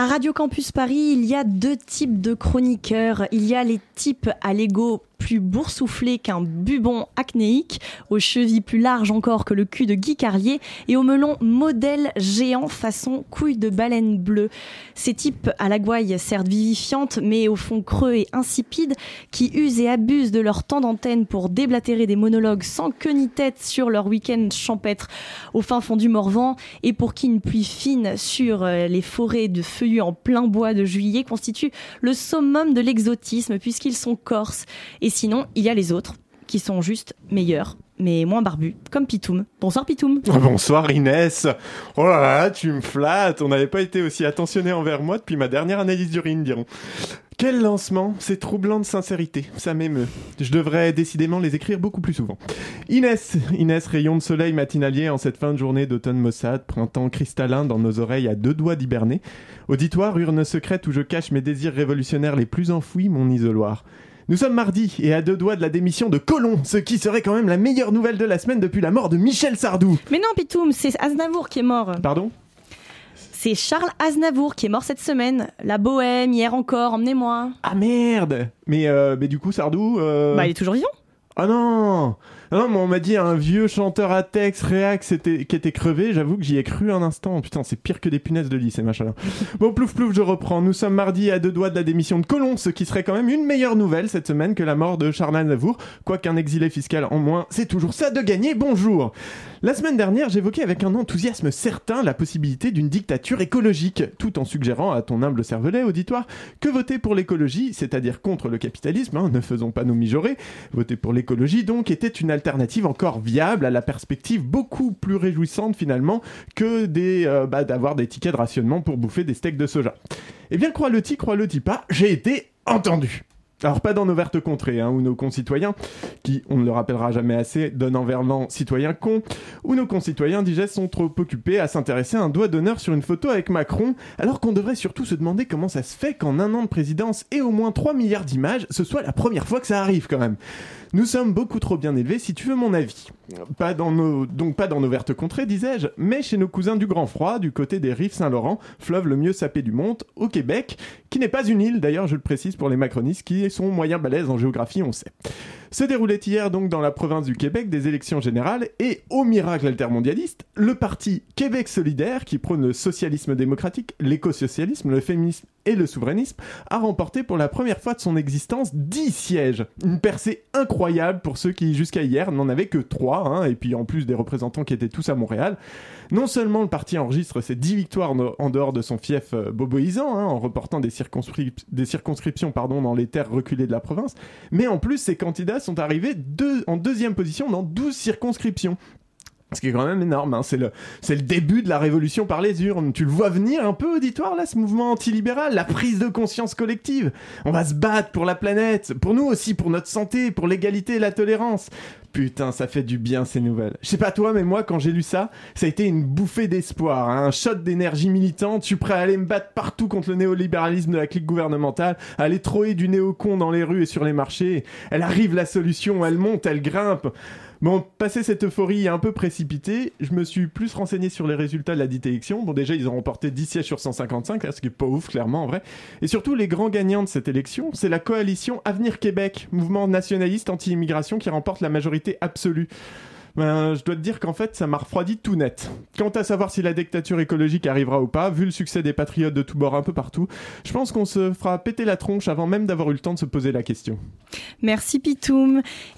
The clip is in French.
À Radio Campus Paris, il y a deux types de chroniqueurs. Il y a les types à l'ego plus boursouflé qu'un bubon acnéique, aux chevilles plus larges encore que le cul de Guy Carlier et au melon modèle géant façon couille de baleine bleue. Ces types à la gouaille certes vivifiantes mais au fond creux et insipides qui usent et abusent de leur temps d'antenne pour déblatérer des monologues sans queue ni tête sur leur week-end champêtre au fin fond du Morvan et pour qui une pluie fine sur euh, les forêts de feuillus en plein bois de juillet constitue le summum de l'exotisme puisqu'ils sont corses et et sinon, il y a les autres qui sont juste meilleurs, mais moins barbus, comme Pitoum. Bonsoir Pitoum. Bonsoir Inès. Oh là là, tu me flattes. On n'avait pas été aussi attentionné envers moi depuis ma dernière analyse d'urine, diront. Quel lancement C'est troublant de sincérité, ça m'émeut. Je devrais décidément les écrire beaucoup plus souvent. Inès, Inès, rayon de soleil matinalier en cette fin de journée d'automne maussade, printemps cristallin dans nos oreilles à deux doigts d'hiberner. Auditoire, urne secrète où je cache mes désirs révolutionnaires les plus enfouis, mon isoloir. Nous sommes mardi et à deux doigts de la démission de Colomb, ce qui serait quand même la meilleure nouvelle de la semaine depuis la mort de Michel Sardou. Mais non, Pitoum, c'est Aznavour qui est mort. Pardon? C'est Charles Aznavour qui est mort cette semaine. La bohème, hier encore, emmenez-moi. Ah merde mais, euh, mais du coup, Sardou... Euh, bah il est toujours vivant. Ah non non, mais on m'a dit un vieux chanteur à texte, réac, qui était crevé. J'avoue que j'y ai cru un instant. Putain, c'est pire que des punaises de lit, ces machins-là. bon, plouf plouf, je reprends. Nous sommes mardi à deux doigts de la démission de Colomb, ce qui serait quand même une meilleure nouvelle cette semaine que la mort de Charles Navour. Quoiqu'un exilé fiscal en moins, c'est toujours ça de gagner. Bonjour. La semaine dernière, j'évoquais avec un enthousiasme certain la possibilité d'une dictature écologique, tout en suggérant à ton humble cervelet auditoire que voter pour l'écologie, c'est-à-dire contre le capitalisme, hein, ne faisons pas nos mijaurés, voter pour l'écologie donc était une alternative encore viable à la perspective beaucoup plus réjouissante finalement que des, euh, bah, d'avoir des tickets de rationnement pour bouffer des steaks de soja. Eh bien, crois-le-ti, crois-le-ti pas, j'ai été entendu. Alors pas dans nos vertes contrées, hein, où nos concitoyens, qui, on ne le rappellera jamais assez, donnent en verlan citoyens cons, où nos concitoyens digest sont trop occupés à s'intéresser à un doigt d'honneur sur une photo avec Macron, alors qu'on devrait surtout se demander comment ça se fait qu'en un an de présidence et au moins 3 milliards d'images, ce soit la première fois que ça arrive quand même. Nous sommes beaucoup trop bien élevés, si tu veux mon avis. Pas dans nos, donc pas dans nos vertes contrées, disais-je, mais chez nos cousins du Grand Froid, du côté des rives Saint-Laurent, fleuve le mieux sapé du monde, au Québec, qui n'est pas une île, d'ailleurs je le précise pour les macronistes qui sont moyens balèzes en géographie, on sait. Se déroulait hier donc dans la province du Québec des élections générales et, au miracle altermondialiste, le parti Québec solidaire, qui prône le socialisme démocratique, l'écosocialisme, le féminisme et le souverainisme, a remporté pour la première fois de son existence 10 sièges. Une percée incroyable pour ceux qui, jusqu'à hier, n'en avaient que 3, hein, et puis en plus des représentants qui étaient tous à Montréal. Non seulement le parti enregistre ses 10 victoires en dehors de son fief euh, boboisant, hein, en reportant des, circonscriptions dans les terres reculées de la province, mais en plus ses candidats sont arrivés en deuxième position dans 12 circonscriptions. Ce qui est quand même énorme, hein. c'est le, le début de la révolution par les urnes. Tu le vois venir un peu, auditoire, là, ce mouvement antilibéral, la prise de conscience collective. On va se battre pour la planète, pour nous aussi, pour notre santé, pour l'égalité et la tolérance. Putain, ça fait du bien ces nouvelles. Je sais pas toi, mais moi, quand j'ai lu ça, ça a été une bouffée d'espoir, hein. un shot d'énergie militante. Je suis prêt à aller me battre partout contre le néolibéralisme de la clique gouvernementale, à aller troyer du néocon dans les rues et sur les marchés. Elle arrive la solution, elle monte, elle grimpe. Bon, passé cette euphorie un peu précipitée, je me suis plus renseigné sur les résultats de la dite élection. Bon, déjà, ils ont remporté 10 sièges sur 155, ce qui est pas ouf, clairement, en vrai. Et surtout, les grands gagnants de cette élection, c'est la coalition Avenir Québec, mouvement nationaliste anti-immigration qui remporte la majorité absolue ben, je dois te dire qu'en fait, ça m'a refroidi tout net. Quant à savoir si la dictature écologique arrivera ou pas, vu le succès des patriotes de tous bords un peu partout, je pense qu'on se fera péter la tronche avant même d'avoir eu le temps de se poser la question. Merci Pitoum.